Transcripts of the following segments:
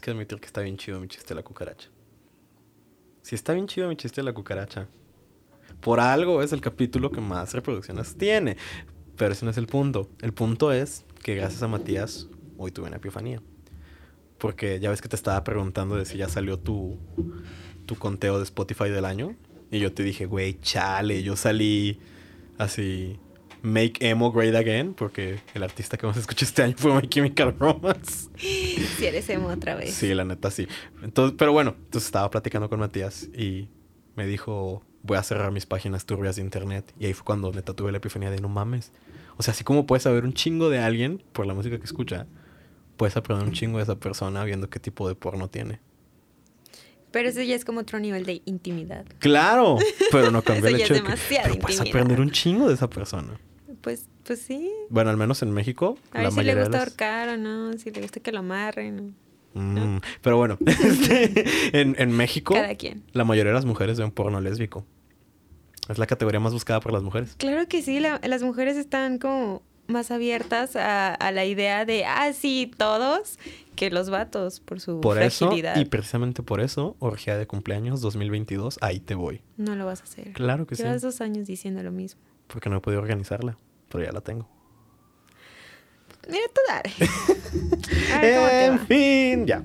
Que admitir que está bien chido mi chiste de la cucaracha. Sí, está bien chido mi chiste de la cucaracha. Por algo es el capítulo que más reproducciones tiene. Pero ese no es el punto. El punto es que gracias a Matías hoy tuve una epifanía. Porque ya ves que te estaba preguntando de si ya salió tu, tu conteo de Spotify del año. Y yo te dije, güey, chale, yo salí así, Make Emo Great Again, porque el artista que más escuché este año fue My Chemical Romance. Si eres emo otra vez. Sí, la neta sí. Entonces, pero bueno, entonces estaba platicando con Matías y me dijo, voy a cerrar mis páginas turbias de internet. Y ahí fue cuando neta tuve la epifanía de no mames. O sea, así como puedes saber un chingo de alguien por la música que escucha, puedes aprender un chingo de esa persona viendo qué tipo de porno tiene. Pero eso ya es como otro nivel de intimidad. Claro, pero no cambia Eso el ya hecho es de que pero puedes aprender un chingo de esa persona. Pues, pues sí. Bueno, al menos en México, A la ver si le gusta las- ahorcar o no, si le gusta que lo amarren. Mm, Pero bueno, este, en, en México, Cada quien. la mayoría de las mujeres ven porno lésbico. Es la categoría más buscada por las mujeres. Claro que sí, la- las mujeres están como más abiertas a, a la idea de, ah, sí, todos, que los vatos, por su Por eso, fragilidad. y precisamente por eso, Orgía de Cumpleaños 2022, ahí te voy. No lo vas a hacer. Claro que sí. Llevas dos años diciendo lo mismo. Porque no he podido organizarla, pero ya la tengo. Mira, tú dale. A ver cómo te En fin, ya.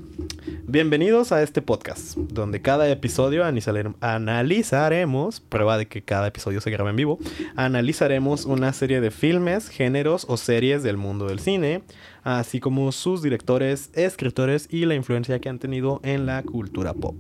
Bienvenidos a este podcast, donde cada episodio analizare- analizaremos, prueba de que cada episodio se graba en vivo, analizaremos una serie de filmes, géneros o series del mundo del cine, así como sus directores, escritores y la influencia que han tenido en la cultura pop.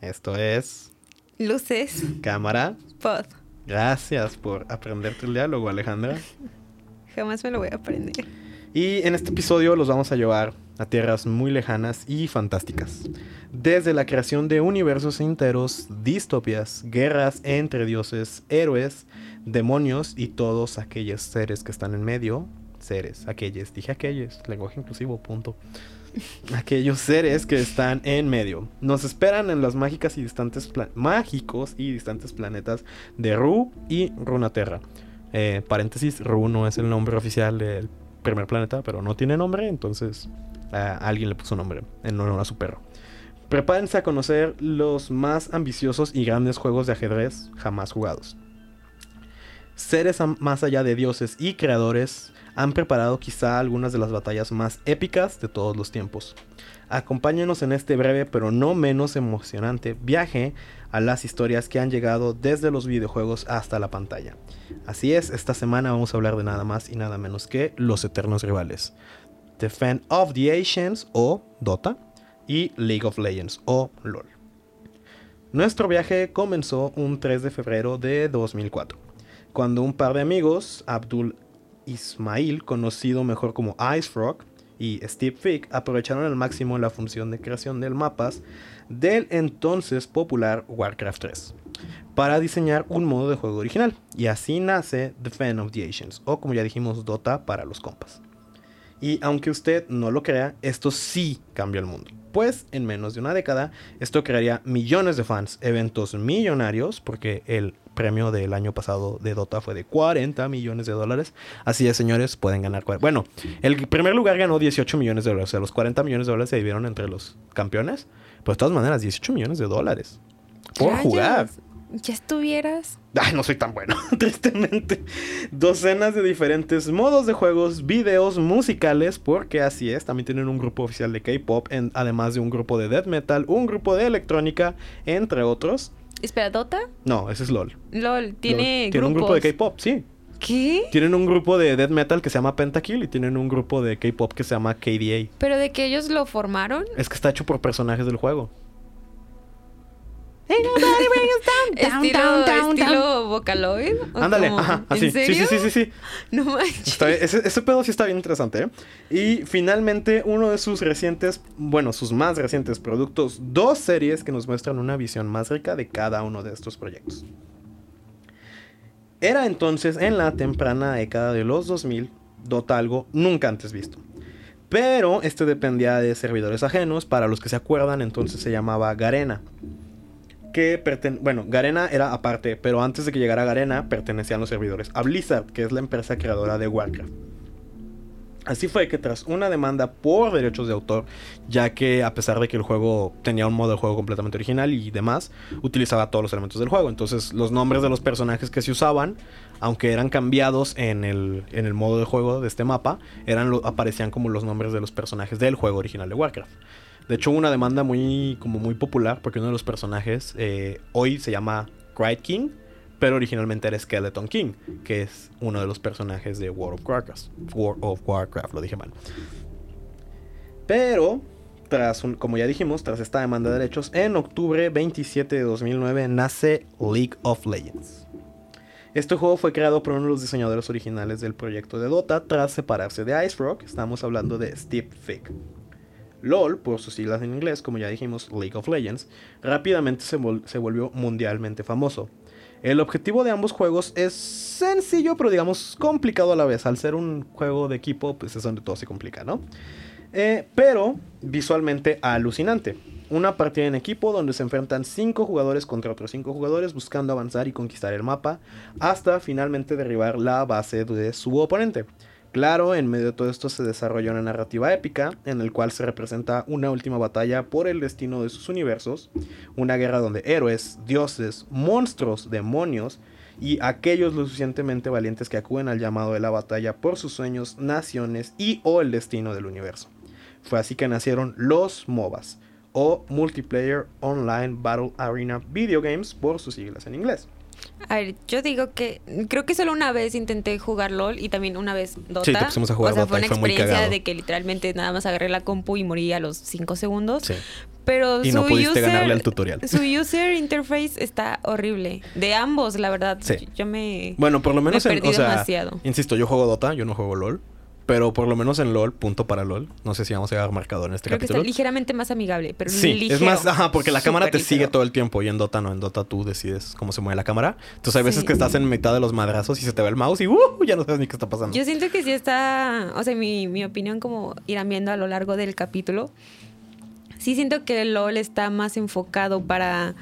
Esto es Luces, cámara. pod. Gracias por aprenderte el diálogo, Alejandra. Jamás me lo voy a aprender. Y en este episodio los vamos a llevar a tierras muy lejanas y fantásticas. Desde la creación de universos enteros, distopias, guerras entre dioses, héroes, demonios y todos aquellos seres que están en medio. Seres, aquellos, dije aquellos, lenguaje inclusivo, punto. Aquellos seres que están en medio. Nos esperan en las mágicas y distantes mágicos y distantes planetas de Ru y Runaterra. Eh, paréntesis, Ru no es el nombre oficial del primer planeta, pero no tiene nombre, entonces a alguien le puso nombre en honor a su perro. Prepárense a conocer los más ambiciosos y grandes juegos de ajedrez jamás jugados. Seres más allá de dioses y creadores han preparado quizá algunas de las batallas más épicas de todos los tiempos. Acompáñenos en este breve pero no menos emocionante viaje a las historias que han llegado desde los videojuegos hasta la pantalla. Así es, esta semana vamos a hablar de nada más y nada menos que los eternos rivales. Defend of the Ancients o Dota y League of Legends o LOL. Nuestro viaje comenzó un 3 de febrero de 2004, cuando un par de amigos, Abdul Ismail, conocido mejor como Ice Frog, y Steve Fick aprovecharon al máximo la función de creación del mapas del entonces popular Warcraft 3 para diseñar un modo de juego original. Y así nace Defend of the Ancients, o como ya dijimos, Dota para los compas. Y aunque usted no lo crea, esto sí cambió el mundo. Pues en menos de una década, esto crearía millones de fans, eventos millonarios, porque el premio del año pasado de Dota fue de 40 millones de dólares. Así es, señores, pueden ganar. Bueno, el primer lugar ganó 18 millones de dólares. O sea, los 40 millones de dólares se dividieron entre los campeones. Pero de todas maneras, 18 millones de dólares. Por Rayos, jugar. Ya estuvieras. Ay, no soy tan bueno, tristemente. Docenas de diferentes modos de juegos, videos, musicales, porque así es. También tienen un grupo oficial de K-pop, además de un grupo de death metal, un grupo de electrónica, entre otros. Espera, ¿Dota? No, ese es LOL. LOL, tiene LOL. Tiene un grupo de. K-pop, sí. ¿Qué? Tienen un grupo de death metal que se llama Pentakill y tienen un grupo de K-pop que se llama KDA. ¿Pero de que ellos lo formaron? Es que está hecho por personajes del juego. ¿Estilo, estilo Vocaloid? ¿O Ándale, ajá, así. ¿En Sí, serio? sí, sí, sí, sí. No manches. Está ese pedo sí está bien interesante, ¿eh? Y finalmente, uno de sus recientes, bueno, sus más recientes productos, dos series que nos muestran una visión más rica de cada uno de estos proyectos. Era entonces, en la temprana década de los 2000, Dota algo nunca antes visto. Pero este dependía de servidores ajenos, para los que se acuerdan, entonces se llamaba Garena. Que bueno, Garena era aparte, pero antes de que llegara Garena pertenecían los servidores a Blizzard, que es la empresa creadora de Warcraft. Así fue que tras una demanda por derechos de autor, ya que a pesar de que el juego tenía un modo de juego completamente original y demás, utilizaba todos los elementos del juego. Entonces los nombres de los personajes que se usaban, aunque eran cambiados en el, en el modo de juego de este mapa, eran aparecían como los nombres de los personajes del juego original de Warcraft. De hecho, hubo una demanda muy, como muy popular porque uno de los personajes eh, hoy se llama Cried King pero originalmente era Skeleton King, que es uno de los personajes de World of Warcraft. World of Warcraft, lo dije mal. Pero, tras como ya dijimos, tras esta demanda de derechos, en octubre 27 de 2009 nace League of Legends. Este juego fue creado por uno de los diseñadores originales del proyecto de Dota tras separarse de Ice Rock. Estamos hablando de Steve Fick. LOL, por sus siglas en inglés, como ya dijimos, League of Legends, rápidamente se, volvió mundialmente famoso. El objetivo de ambos juegos es sencillo, pero digamos complicado a la vez. Al ser un juego de equipo, pues es donde todo se complica, ¿no? Eh, pero visualmente alucinante. Una partida en equipo donde se enfrentan 5 jugadores contra otros 5 jugadores buscando avanzar y conquistar el mapa hasta finalmente derribar la base de su oponente. Claro, en medio de todo esto se desarrolla una narrativa épica en el cual se representa una última batalla por el destino de sus universos, una guerra donde héroes, dioses, monstruos, demonios y aquellos lo suficientemente valientes que acuden al llamado de la batalla por sus sueños, naciones y o el destino del universo. Fue así que nacieron los MOBAs o Multiplayer Online Battle Arena Video Games por sus siglas en inglés. A ver, yo digo que creo que solo una vez intenté jugar LOL y también una vez Dota. Sí, te pusimos a jugar o sea, Dota fue una fue experiencia de que literalmente nada más agarré la compu y morí a los 5 segundos. Sí. Pero Y su no pudiste user, ganarle al tutorial. Su user interface está horrible. De ambos, la verdad. Sí. Yo me. Bueno, por lo me menos en, perdí o sea, demasiado. insisto, yo juego Dota, yo no juego LOL, pero por lo menos en LOL, punto para LOL. No sé si vamos a llegar marcador en este Creo que está capítulo. ligeramente más amigable, pero Sí, ligero. es más, ajá, porque la cámara te sigue todo el tiempo y en Dota no, en Dota tú decides cómo se mueve la cámara. Entonces hay veces Sí. que estás en mitad de los madrazos y se te va el mouse y uh, ya no sabes ni qué está pasando. Yo siento que sí está, o sea, mi, mi opinión como irán viendo a lo largo del capítulo, sí siento que LOL está más enfocado para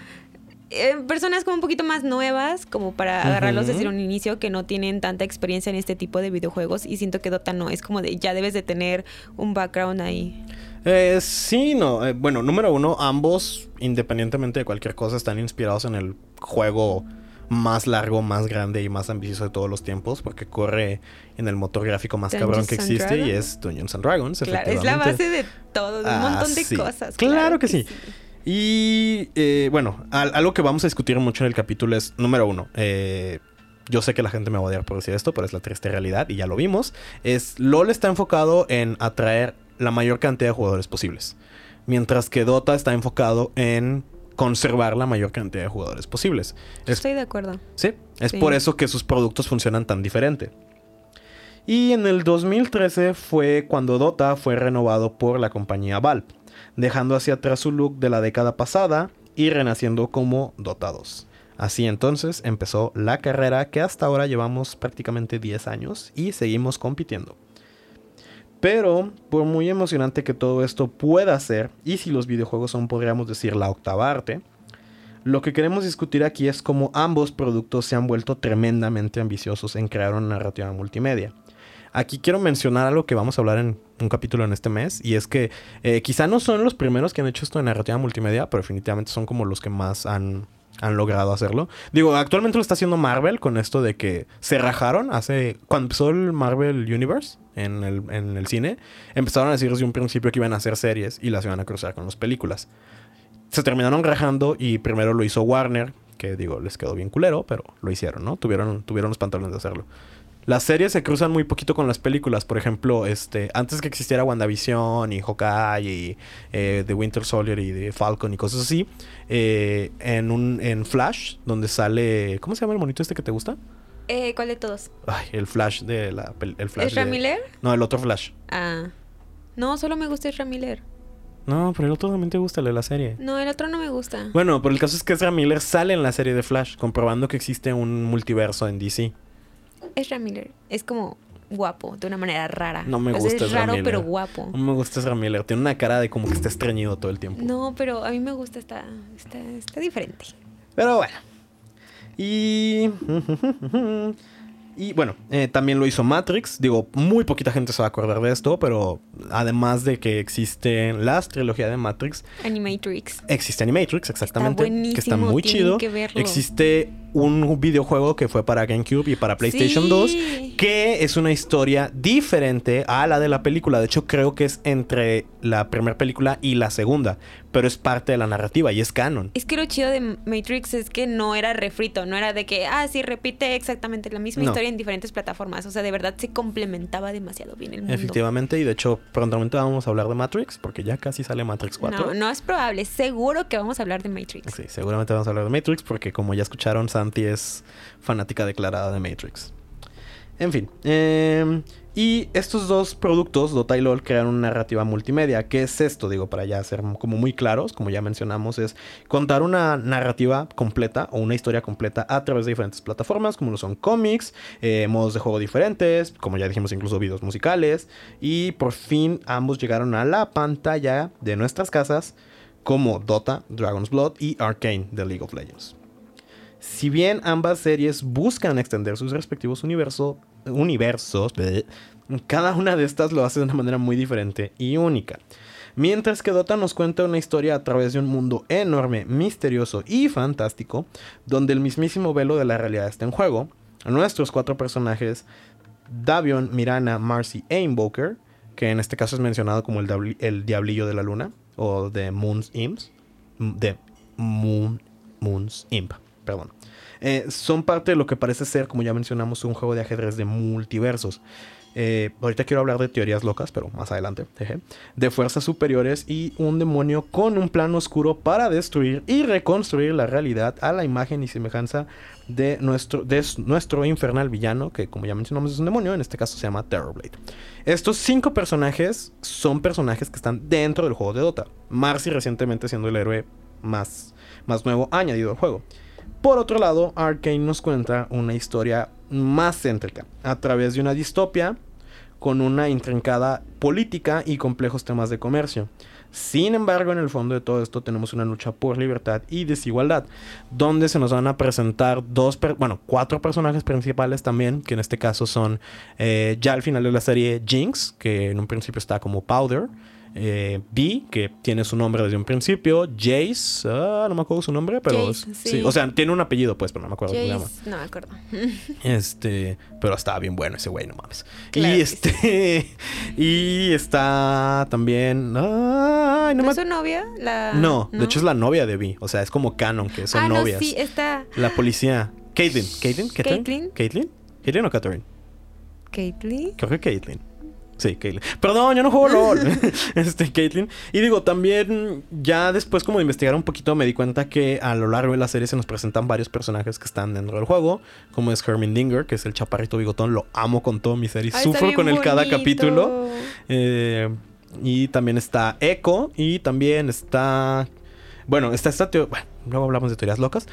eh, personas como un poquito más nuevas, como para agarrarlos Ujú. desde un inicio que no tienen tanta experiencia en este tipo de videojuegos y siento que Dota no, es como de ya debes de tener un background ahí. Eh, sí, no. eh, bueno, número uno, ambos, independientemente de cualquier cosa, están inspirados en el juego más largo, más grande y más ambicioso de todos los tiempos, porque corre en el motor gráfico más cabrón que existe y es Dungeons and Dragons. Claro, es la base de todo, de un Ah, montón de sí. cosas. Claro que sí. Y eh, bueno, al- algo que vamos a discutir mucho en el capítulo es, número uno, eh, yo sé que la gente me va a odiar por decir esto, pero es la triste realidad y ya lo vimos. Es LOL está enfocado en atraer la mayor cantidad de jugadores posibles. Mientras que Dota está enfocado en conservar la mayor cantidad de jugadores posibles. Es Estoy de acuerdo. Sí, es Sí. por eso que sus productos funcionan tan diferente. Y en el 2013 fue cuando Dota fue renovado por la compañía Valve, dejando hacia atrás su look de la década pasada y renaciendo como Dota 2. Así entonces empezó la carrera que hasta ahora llevamos prácticamente 10 años y seguimos compitiendo. Pero, por muy emocionante que todo esto pueda ser, y si los videojuegos son, podríamos decir, la octava arte, lo que queremos discutir aquí es cómo ambos productos se han vuelto tremendamente ambiciosos en crear una narrativa multimedia. Aquí quiero mencionar algo que vamos a hablar en un capítulo en este mes, y es que eh, quizá no son los primeros que han hecho esto de narrativa multimedia, pero definitivamente son como los que más han, han logrado hacerlo. Digo, actualmente lo está haciendo Marvel con esto de que se rajaron hace... Cuando empezó el Marvel Universe en el, en el cine, empezaron a decir desde un principio que iban a hacer series y las iban a cruzar con las películas se terminaron rajando y primero lo hizo Warner, que digo, les quedó bien culero, pero lo hicieron, ¿no? Tuvieron, tuvieron los pantalones de hacerlo. Las series se cruzan muy poquito con las películas. Por ejemplo, este, antes que existiera WandaVision y Hawkeye y eh, The Winter Soldier y The Falcon y cosas así, eh, en un en Flash, donde sale. ¿Cómo se llama el monito este que te gusta? Eh, ¿Cuál de todos? Ay, el Flash de la el Flash. ¿Ezra de- Miller? No, el otro Flash. Ah. No, solo me gusta Ezra Miller. No, pero el otro también te gusta el de la serie. No, el otro no me gusta. Bueno, pero el caso es que Ezra Miller sale en la serie de Flash, comprobando que existe un multiverso en DC. Ezra Miller es como guapo, de una manera rara. No me O sea, gusta Es Ezra raro, pero guapo. No me gusta Ezra Miller, tiene una cara de como que está estreñido todo el tiempo. No, pero a mí me gusta, está, está, está diferente. Pero bueno. Y Y bueno, eh, también lo hizo Matrix. Digo, muy poquita gente se va a acordar de esto, pero además de que existe la trilogía de Matrix, Animatrix. existe Animatrix, exactamente. buenísimo, que está muy chido. que verlo. Existe un videojuego que fue para GameCube y para PlayStation Sí. 2, que es una historia diferente a la de la película. De hecho, creo que es entre la primera película y la segunda, pero es parte de la narrativa y es canon. Es que lo chido de Matrix es que no era refrito, no era de que, ah, sí, repite exactamente la misma No. historia en diferentes plataformas. O sea, de verdad se complementaba demasiado bien el mundo. Efectivamente, y de hecho, prontamente vamos a hablar de Matrix, porque ya casi sale Matrix 4. No, no es probable. Seguro que vamos a hablar de Matrix. Sí, seguramente vamos a hablar de Matrix porque como ya escucharon, Santi es fanática declarada de Matrix. En fin, eh, y estos dos productos, Dota y LOL, crean una narrativa multimedia. ¿Qué es esto? Digo, para ya ser como muy claros, como ya mencionamos, es contar una narrativa completa o una historia completa a través de diferentes plataformas, como lo son cómics, eh, modos de juego diferentes, como ya dijimos, incluso videos musicales. Y por fin ambos llegaron a la pantalla de nuestras casas como Dota, Dragon's Blood y Arcane de League of Legends. Si bien ambas series buscan extender sus respectivos universo- universos, cada una de estas lo hace de una manera muy diferente y única. Mientras que Dota nos cuenta una historia a través de un mundo enorme, misterioso y fantástico, donde el mismísimo velo de la realidad está en juego, nuestros cuatro personajes, Davion, Mirana, Marcy e Invoker, que en este caso es mencionado como el, Diablillo de la Luna, o de Moon's Imps, Moon, Moon's Imp, perdón. Eh, son parte de lo que parece ser, como ya mencionamos, un juego de ajedrez de multiversos. Eh, ahorita quiero hablar de teorías locas, pero más adelante. De fuerzas superiores y un demonio con un plan oscuro para destruir y reconstruir la realidad a la imagen y semejanza de nuestro, de nuestro infernal villano, que como ya mencionamos es un demonio, en este caso se llama Terrorblade. Estos cinco personajes son personajes que están dentro del juego de Dota. Marcy recientemente siendo el héroe más, más nuevo añadido al juego. Por otro lado, Arkane nos cuenta una historia más céntrica, a través de una distopia con una intrincada política y complejos temas de comercio. Sin embargo, en el fondo de todo esto tenemos una lucha por libertad y desigualdad, donde se nos van a presentar dos, bueno, cuatro personajes principales también, que en este caso son eh, ya al final de la serie Jinx, que en un principio está como Powder, eh, B, que tiene su nombre desde un principio, Jace, ah, no me acuerdo su nombre, pero Jace, sí. o sea, tiene un apellido pues, pero no me acuerdo cómo se llama. Jace, no me acuerdo. Este, pero estaba bien bueno ese güey, no mames. Claro y este, y está también, ay, no ¿No me es su novia? La... No, de hecho es la novia de Vi, o sea, es como canon que son ah, novias. No, sí, está La policía, Caitlyn, Caitlyn? Caitlyn. Caitlyn, Caitlyn o Catherine? Caitlyn. Creo que Caitlyn. Sí, Caitlyn. Perdón, yo no juego LOL. este, Caitlyn. Y digo, también ya después como de investigar un poquito me di cuenta que a lo largo de la serie se nos presentan varios personajes que están dentro del juego. Como es Hermindinger, que es el chaparrito bigotón. Lo amo con todo mi ser y Ay, sufro con él cada capítulo. Eh, y también está Echo. Y también está... Bueno, está esta teo- Bueno, luego hablamos de teorías locas.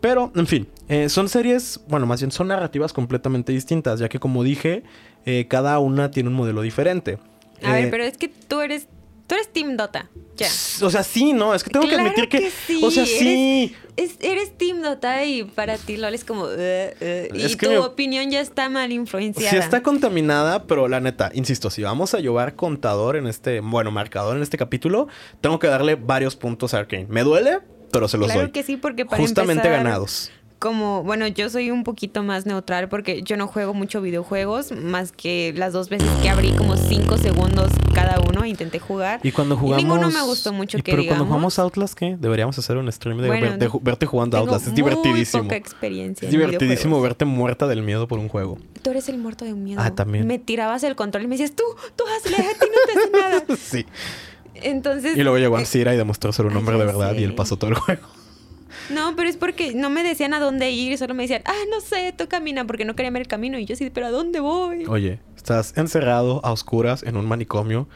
Pero, en fin, eh, son series, bueno, más bien son narrativas completamente distintas, ya que como dije, eh, cada una tiene un modelo diferente. A Eh, ver, pero es que tú eres. Tú eres Team Dota. Ya. O sea, sí, no, es que tengo Claro que admitir que... que sí, o sea, eres- sí. Es- eres Team Dota y para ti LOL es como. "Eh, eh", Es y tu mi- opinión ya está mal influenciada. Sí está contaminada, pero la neta, insisto, si vamos a llevar contador en este, bueno, marcador en este capítulo, tengo que darle varios puntos a Arkane. Me duele, pero se los Claro doy. que sí, porque para Justamente empezar, ganados. Como, bueno, yo soy un poquito más neutral porque yo no juego mucho videojuegos, más que las dos veces que abrí como cinco segundos cada uno, intenté jugar. Y cuando jugamos... ninguno me gustó mucho Y que Pero cuando jugamos Outlast, ¿qué? Deberíamos hacer un stream de, Bueno, ver- de verte jugando Tengo Outlast. Es divertidísimo. Muy poca experiencia. Es divertidísimo verte muerta del miedo por un juego. Tú eres el muerto de un miedo. Ah, también. Me tirabas el control y me decías, tú, tú hazle, a ti no te hace nada. sí. Entonces. Y luego llegó eh, Ansira y demostró ser un hombre de verdad y él pasó todo el juego. No, pero es porque no me decían a dónde ir, solo me decían, ah, no sé, tú camina, porque no querían ver el camino. Y yo sí, pero ¿a dónde voy? Oye, estás encerrado a oscuras en un manicomio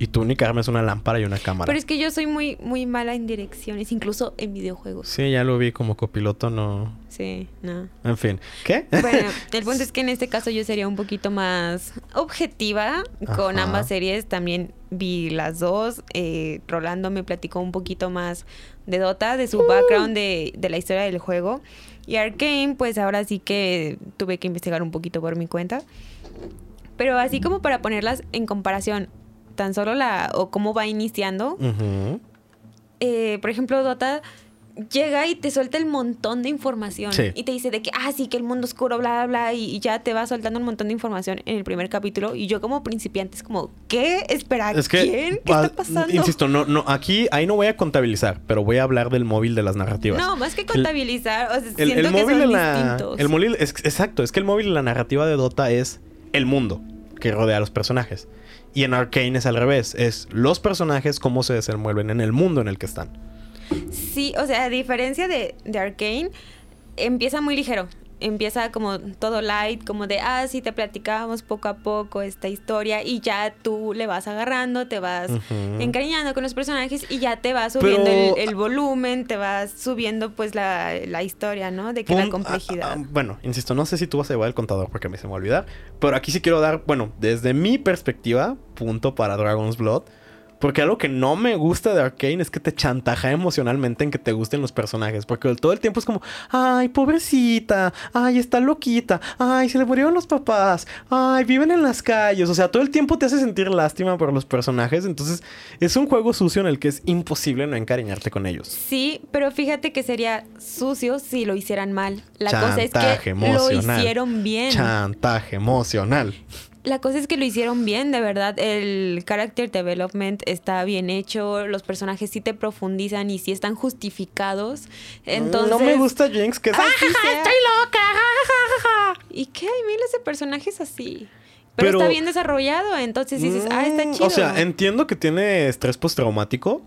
y tu única arma es una lámpara y una cámara. Pero es que yo soy muy, muy mala en direcciones, incluso en videojuegos. Sí, ya lo vi como copiloto, no. Sí, no. En fin. ¿Qué? Bueno, el punto es que en este caso yo sería un poquito más objetiva con Ajá. ambas series. También vi las dos. Eh, Rolando me platicó un poquito más de Dota, de su background, de, de la historia del juego. Y Arkane, pues ahora sí que tuve que investigar un poquito por mi cuenta. Pero así como para ponerlas en comparación, tan solo la o cómo va iniciando. Eh, por ejemplo, Dota llega y te suelta el montón de información Sí. y te dice de que, ah, sí, que el mundo oscuro, bla, bla, bla, y, y ya te va soltando un montón de información en el primer capítulo. Y yo como principiante es como, ¿qué? Espera, Es que, ¿quién? ¿Qué está pasando? insisto, no, no, aquí, ahí no voy a contabilizar, pero voy a hablar del móvil de las narrativas. No, más que contabilizar, o sea, El, siento el que móvil son de la, distintos. el móvil, es, exacto, es que el móvil de la narrativa de Dota es el mundo que rodea a los personajes. Y en Arcane es al revés, es los personajes cómo se desenvuelven en el mundo en el que están. Sí, o sea, a diferencia de, de Arkane, empieza muy ligero. Empieza como todo light, como de, ah, sí, te platicábamos poco a poco esta historia y ya tú le vas agarrando, te vas encariñando con los personajes y ya te vas subiendo Pero- el, el volumen, te vas subiendo pues la, la historia, ¿no? De que la complejidad. bueno, insisto, no sé si tú vas a llevar el contador porque me se me va a olvidar. Pero aquí sí quiero dar, bueno, desde mi perspectiva, punto para Dragon's Blood. Porque algo que no me gusta de Arkane es que te chantaja emocionalmente en que te gusten los personajes. Porque todo el tiempo es como, ay, pobrecita, ay, está loquita, ay, se le murieron los papás, ay, viven en las calles. O sea, todo el tiempo te hace sentir lástima por los personajes. Entonces, es un juego sucio en el que es imposible no encariñarte con ellos. Sí, pero fíjate que sería sucio si lo hicieran mal. La cosa es Chantaje que lo emocional. hicieron bien. Chantaje emocional. La cosa es que lo hicieron bien, de verdad. El character development está bien hecho. Los personajes sí te profundizan y sí están justificados. Entonces. No me gusta Jinx, que es Ah, así. estoy loca. ¿Y qué? Hay miles de personajes así. Pero, Pero- está bien desarrollado. Entonces dices, ah, está Mm, chido. O sea, entiendo que tiene estrés postraumático.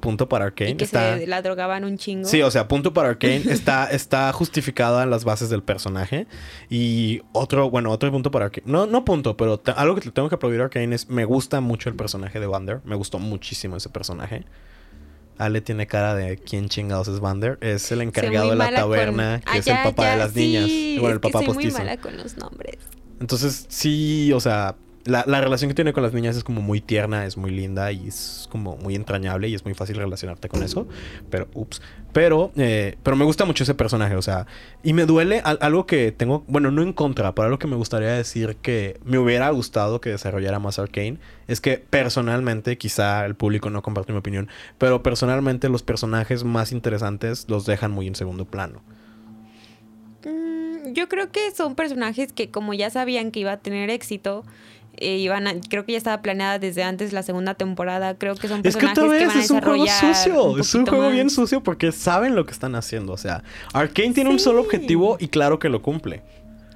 Punto para Arkane. y que está... se la drogaban un chingo. Sí, o sea, punto para Arkane. está, está justificada en las bases del personaje. Y otro, bueno, otro punto para Arkane. No, no punto, pero algo que le tengo que aplaudir a Arkane es me gusta mucho el personaje de Vander. Me gustó muchísimo ese personaje. Ale tiene cara de quién chingados es Vander. Es el encargado de la con- taberna, que Ah, es ya, el papá ya, de las sí, niñas. Bueno, es el papá que soy postizo. muy mala con los nombres. Entonces, sí, o sea, la, la relación que tiene con las niñas es como muy tierna, es muy linda y es como muy entrañable y es muy fácil relacionarte con eso. Pero, ups. Pero, eh, pero me gusta mucho ese personaje, o sea, y me duele al- algo que tengo, bueno, no en contra, pero algo que me gustaría decir que me hubiera gustado que desarrollara más Arcane es que personalmente, quizá el público no comparte mi opinión, pero personalmente los personajes más interesantes los dejan muy en segundo plano. Mm, yo creo que son personajes que como ya sabían que iba a tener éxito, eh, iban a- creo que ya estaba planeada desde antes la segunda temporada. Creo que son Es que personajes otra que vez van a es un juego sucio. un es un juego bien sucio porque saben lo que están haciendo. O sea, Arkane tiene un solo objetivo y claro que lo cumple.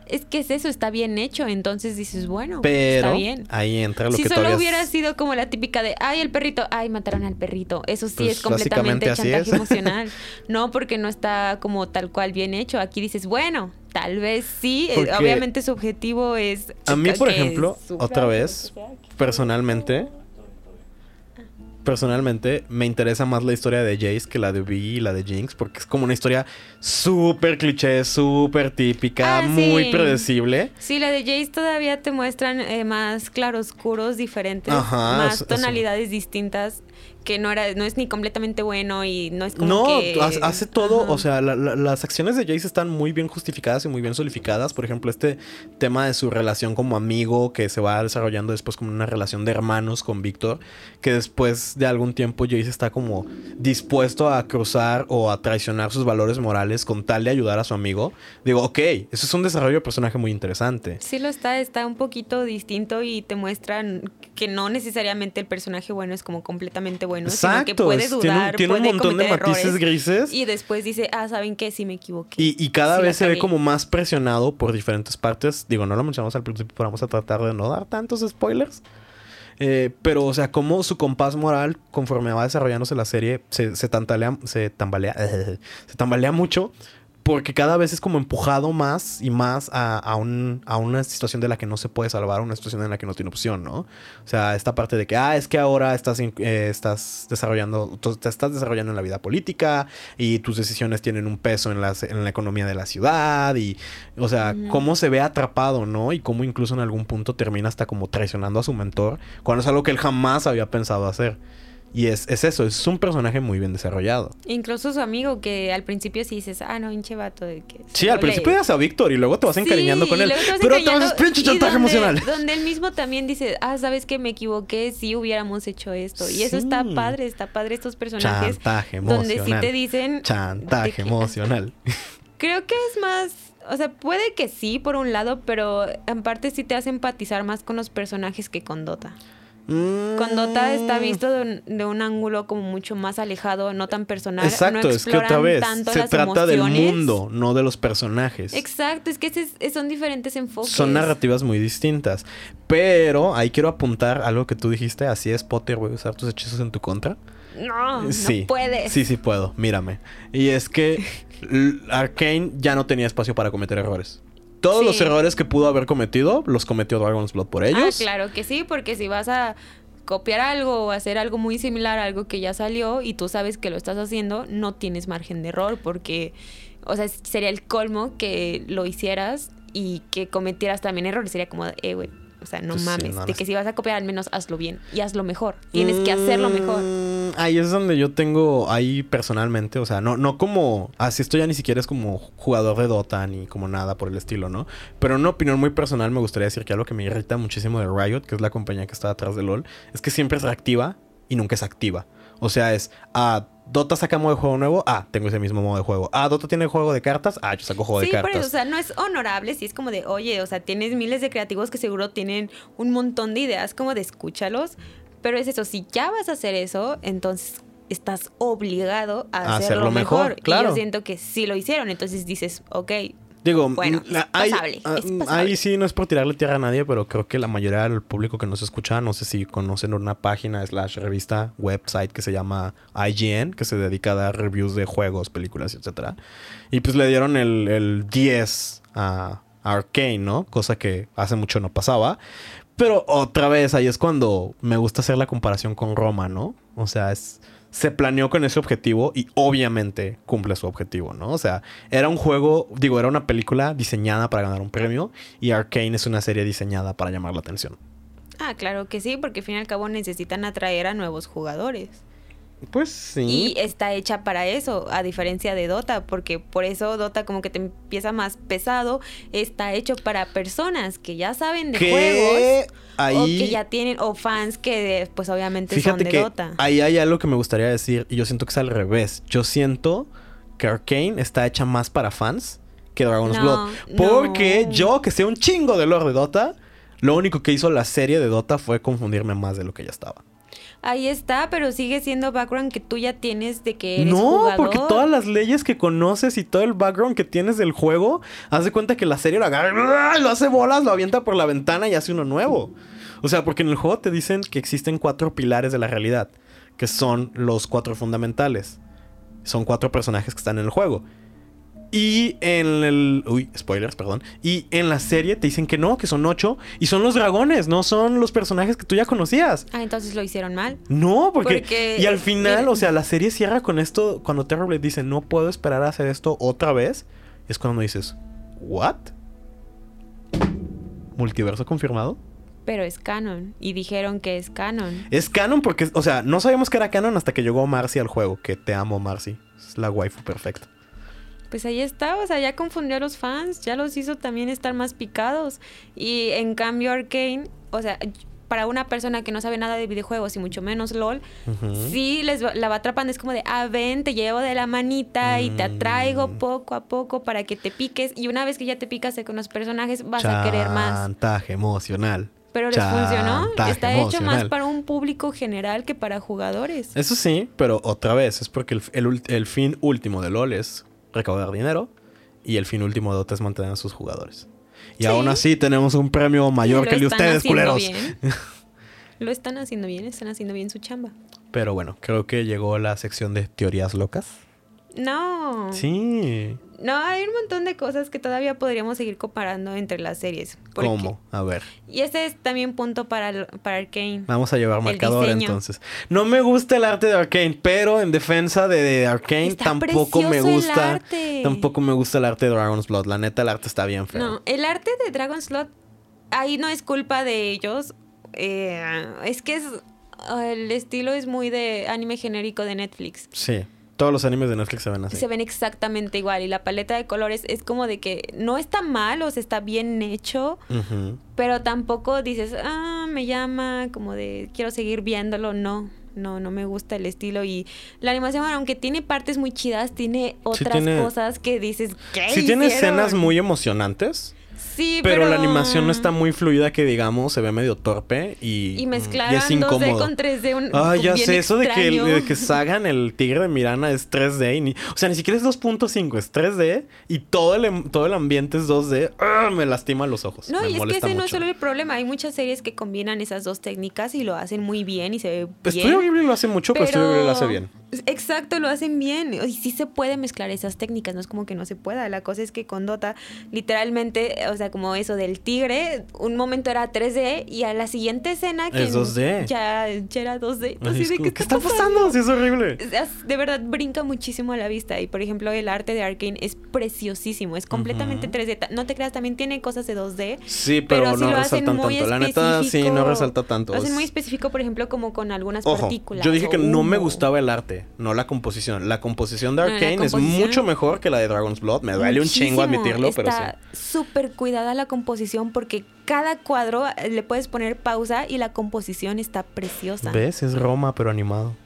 Es que es eso, está bien hecho. Entonces dices, bueno, Pero está bien. ahí entra lo si que solo todavía hubiera es- sido como la típica de, ay, el perrito, ay, mataron al perrito. Eso sí Pues, es completamente básicamente así chantaje es. emocional. No, porque no está como tal cual bien hecho. Aquí dices, bueno, tal vez sí. eh, Porque Obviamente su objetivo es... A mí, por ejemplo, otra vez, personalmente, personalmente me interesa más la historia de Jace que la de Vi y la de Jinx porque es como una historia súper cliché, súper típica, Ah, muy sí. predecible. Sí, la de Jace todavía te muestran eh, más claroscuros diferentes, Ajá, más tonalidades distintas, que no era, no es ni completamente bueno y no es como No, que... ha- hace todo, Ajá. o sea, la- la- las acciones de Jace están muy bien justificadas y muy bien solidificadas. Por ejemplo, este tema de su relación como amigo que se va desarrollando después como una relación de hermanos con Víctor, que después de algún tiempo Jace está como dispuesto a cruzar o a traicionar sus valores morales con tal de ayudar a su amigo. Digo, ok, eso es un desarrollo de personaje muy interesante. Sí lo está, está un poquito distinto y te muestran que no necesariamente el personaje bueno es como completamente bueno, sino que Exacto, puede tiene un- montón de matices grises. Y después dice, ah, ¿saben qué? Sí me equivoqué. Y, y cada Sí vez se ve como más presionado por diferentes partes. Digo, no lo mencionamos al principio, pero vamos a tratar de no dar tantos spoilers. Eh, pero, o sea, como su compás moral, conforme va desarrollándose la serie, se, se tantalea, se tambalea, se tambalea mucho. Porque cada vez es como empujado más y más a, a un- a una situación de la que no se puede salvar, una situación en la que no tiene opción, ¿no? O sea, esta parte de que, ah, es que ahora estás, eh, estás desarrollando, te estás desarrollando en la vida política y tus decisiones tienen un peso en, las- en la economía de la ciudad y, o sea, cómo se ve atrapado, ¿no? Y cómo incluso en algún punto termina hasta como traicionando a su mentor, cuando es algo que él jamás había pensado hacer. Y es, es eso, es un personaje muy bien desarrollado. Incluso su amigo, que al principio sí dices, ah, no, hinche vato de que. Sí, al principio das a Víctor y luego te vas encariñando Sí, con él. te vas Pero te vas pinche chantaje donde- emocional. Donde él mismo también dice, ah, sabes que me equivoqué, sí hubiéramos hecho esto. Y eso está padre, está padre estos personajes. Chantaje donde emocional. sí te dicen. Chantaje emocional. Creo que es más, o sea, puede que sí por un lado, pero en parte sí te hace empatizar más con los personajes que con Dota. Con Dota está Mm. visto de un, de un ángulo como mucho más alejado, no tan personal. Exacto, no es que otra vez se trata del mundo, no de los personajes. Exacto, es que es- son diferentes enfoques. Son narrativas muy distintas. Pero ahí quiero apuntar algo que tú dijiste. Así es, Potter, voy a usar tus hechizos en tu contra. No, sí. no puedes. Sí, sí puedo. Mírame. Y es que Arkane ya no tenía espacio para cometer errores. Todos Sí. los errores que pudo haber cometido, los cometió Dragon's Blood por ellos. Ah, claro que sí, porque si vas a copiar algo o hacer algo muy similar a algo que ya salió y tú sabes que lo estás haciendo, no tienes margen de error porque, o sea, sería el colmo que lo hicieras y que cometieras también errores. Sería como, eh, güey, o sea, no Pues sí, mames. no, de que si vas a copiar, al menos hazlo bien y hazlo mejor. Tienes que hacerlo mejor. Mm, Ahí es donde yo tengo, ahí personalmente, o sea, no, no como, así esto ya ni siquiera es como jugador de Dota ni como nada por el estilo, ¿no? Pero una opinión muy personal me gustaría decir que algo que me irrita muchísimo de Riot, que es la compañía que está detrás de LOL, es que siempre es reactiva y nunca es activa. O sea, es, ah, Dota saca modo de juego nuevo, ah, tengo ese mismo modo de juego. Ah, Dota tiene juego de cartas, ah, yo saco juego Sí, de cartas. eso, o sea, no es honorable si es como de, oye, o sea, tienes miles de creativos que seguro tienen un montón de ideas, como de escúchalos, pero es eso, si ya vas a hacer eso, entonces estás obligado a, A hacerlo, hacerlo mejor, mejor. Y claro. yo siento que sí lo hicieron, entonces dices, ok, Digo, Bueno, mm, la- ahí- pasable, ah, es mm, pasable. ahí sí no es por tirarle tierra a nadie, pero creo que la mayoría del público que nos escucha, no sé si conocen una página slash revista, website que se llama IGN, que se dedica a dar reviews de juegos, películas, etcétera. Y pues le dieron el, el 10 a Arkane, ¿no? Cosa que hace mucho no pasaba. Pero otra vez ahí es cuando me gusta hacer la comparación con Roma, ¿no? O sea, es, se planeó con ese objetivo y obviamente cumple su objetivo, ¿no? O sea, era un juego, digo, era una película diseñada para ganar un premio y Arkane es una serie diseñada para llamar la atención. ah, claro que sí, porque al fin y al cabo necesitan atraer a nuevos jugadores. Pues sí. Y está hecha para eso, a diferencia de Dota, porque por eso Dota como que te empieza más pesado, está hecho para personas que ya saben de que juegos ahí... o que ya tienen o fans que pues obviamente Fíjate son de que Dota. ahí hay algo que me gustaría decir y yo siento que es al revés. Yo siento que Arkane está hecha más para fans que Dragon's No, Blood. Porque no. yo, que sé un chingo de lore de Dota, lo único que hizo la serie de Dota fue confundirme más de lo que ya estaba. Ahí está, pero sigue siendo background que tú ya tienes de que eres No, jugador. porque todas las leyes que conoces y todo el background que tienes del juego, haz de cuenta que la serie lo agarra, lo hace bolas, lo avienta por la ventana y hace uno nuevo. O sea, porque en el juego te dicen que existen cuatro pilares de la realidad, que son los cuatro fundamentales. Son cuatro personajes que están en el juego. Y en el... Uy, spoilers, perdón. Y en la serie te dicen que no, que son ocho. Y son los dragones, no son los personajes que tú ya conocías. Ah, entonces lo hicieron mal. No, porque, Porque- y al final, o sea, la serie cierra con esto cuando Terrorblade dice, "No puedo esperar a hacer esto otra vez." Es cuando dices, "What?" ¿Multiverso confirmado? Pero es canon. Y dijeron que es canon. Es canon porque, o sea, no sabíamos que era canon hasta que llegó Marcy al juego, que te amo Marcy. Es la waifu perfecta. Pues ahí está, o sea, ya confundió a los fans, ya los hizo también estar más picados. Y en cambio Arkane, o sea, para una persona que no sabe nada de videojuegos y mucho menos LOL, sí les va- la va atrapando, es como de, ah, ven, te llevo de la manita y te atraigo Mm. poco a poco para que te piques. Y una vez que ya te picaste con los personajes, vas a querer más. Chantaje emocional. Pero les funcionó, está hecho más para un público general que para jugadores. Eso sí, pero otra vez, es porque el, el fin último de LOL es recaudar dinero y el fin último de Dota es mantener a sus jugadores. Y Sí. aún así tenemos un premio mayor que el de ustedes, culeros. bien. Lo están haciendo bien, están haciendo bien su chamba. Pero bueno, creo que llegó la sección de teorías locas. No. Sí. No, hay un montón de cosas que todavía podríamos seguir comparando entre las series. porque- ¿Cómo? A ver. Y ese es también punto para, para Arkane. Vamos a llevar marcador diseño. entonces. No me gusta el arte de Arkane, pero en defensa de, de Arkane Está tampoco me el gusta. arte. Tampoco me gusta el arte de Dragon's Blood. La neta, el arte está bien feo. No, el arte de Dragon Slot, ahí no es culpa de ellos. eh, es que es. el estilo es muy de anime genérico de Netflix. Sí. Todos los animes de Netflix se ven así. Se ven exactamente igual y la paleta de colores es como de que no está mal, o sea, está bien hecho, pero tampoco dices, ah, me llama, como de quiero seguir viéndolo, no. No, no me gusta el estilo y la animación, aunque tiene partes muy chidas, tiene otras tiene- cosas que dices, ¿qué Sí tiene hicieron?" escenas muy emocionantes, Sí, pero, la animación no está muy fluida que digamos, se ve medio torpe y, Y mm, mezclaron y es 2D incómodo. con 3D. Un, Ah, ya sé, eso de que, de que Sagan, el tigre de Mirana, es 3D. Y ni- o sea, ni siquiera es 2.5, es 3D. Y todo el, em- todo el ambiente es 2D. ¡Ah! me lastima los ojos. No, me y es que ese no es mucho. solo el problema. Hay muchas series que combinan esas dos técnicas y lo hacen muy bien y se ve bien. Estudio Ghibli lo hace mucho, pero, Estudio Ghibli lo hace bien. Exacto, lo hacen bien. Y sí se puede mezclar esas técnicas, no es como que no se pueda. La cosa es que con Dota, literalmente, o sea, como eso del tigre, un momento era 3D y a la siguiente escena que Es 2D. Ya, ya era 2D. Así Así es de, como, ¿Qué está pasando? Sí, es horrible. Es- De verdad brinca muchísimo a la vista. Y por ejemplo, el arte de Arkane es preciosísimo. Es completamente Ujú. 3D. Ta- No te creas, también tiene cosas de 2D. Sí, pero, no hacen resaltan tanto. La neta, sí, no resalta tanto. Lo hacen muy específico, por ejemplo, como con algunas Ojo, partículas. yo dije que no me gustaba el arte, no la composición. La composición de No, Arkane es mucho mejor que la de Dragon's Blood. Me duele un chingo admitirlo, pero sí. Súper cuidada la composición porque cada cuadro eh, le puedes poner pausa y la composición está preciosa. ¿Ves? Es Roma, pero animado.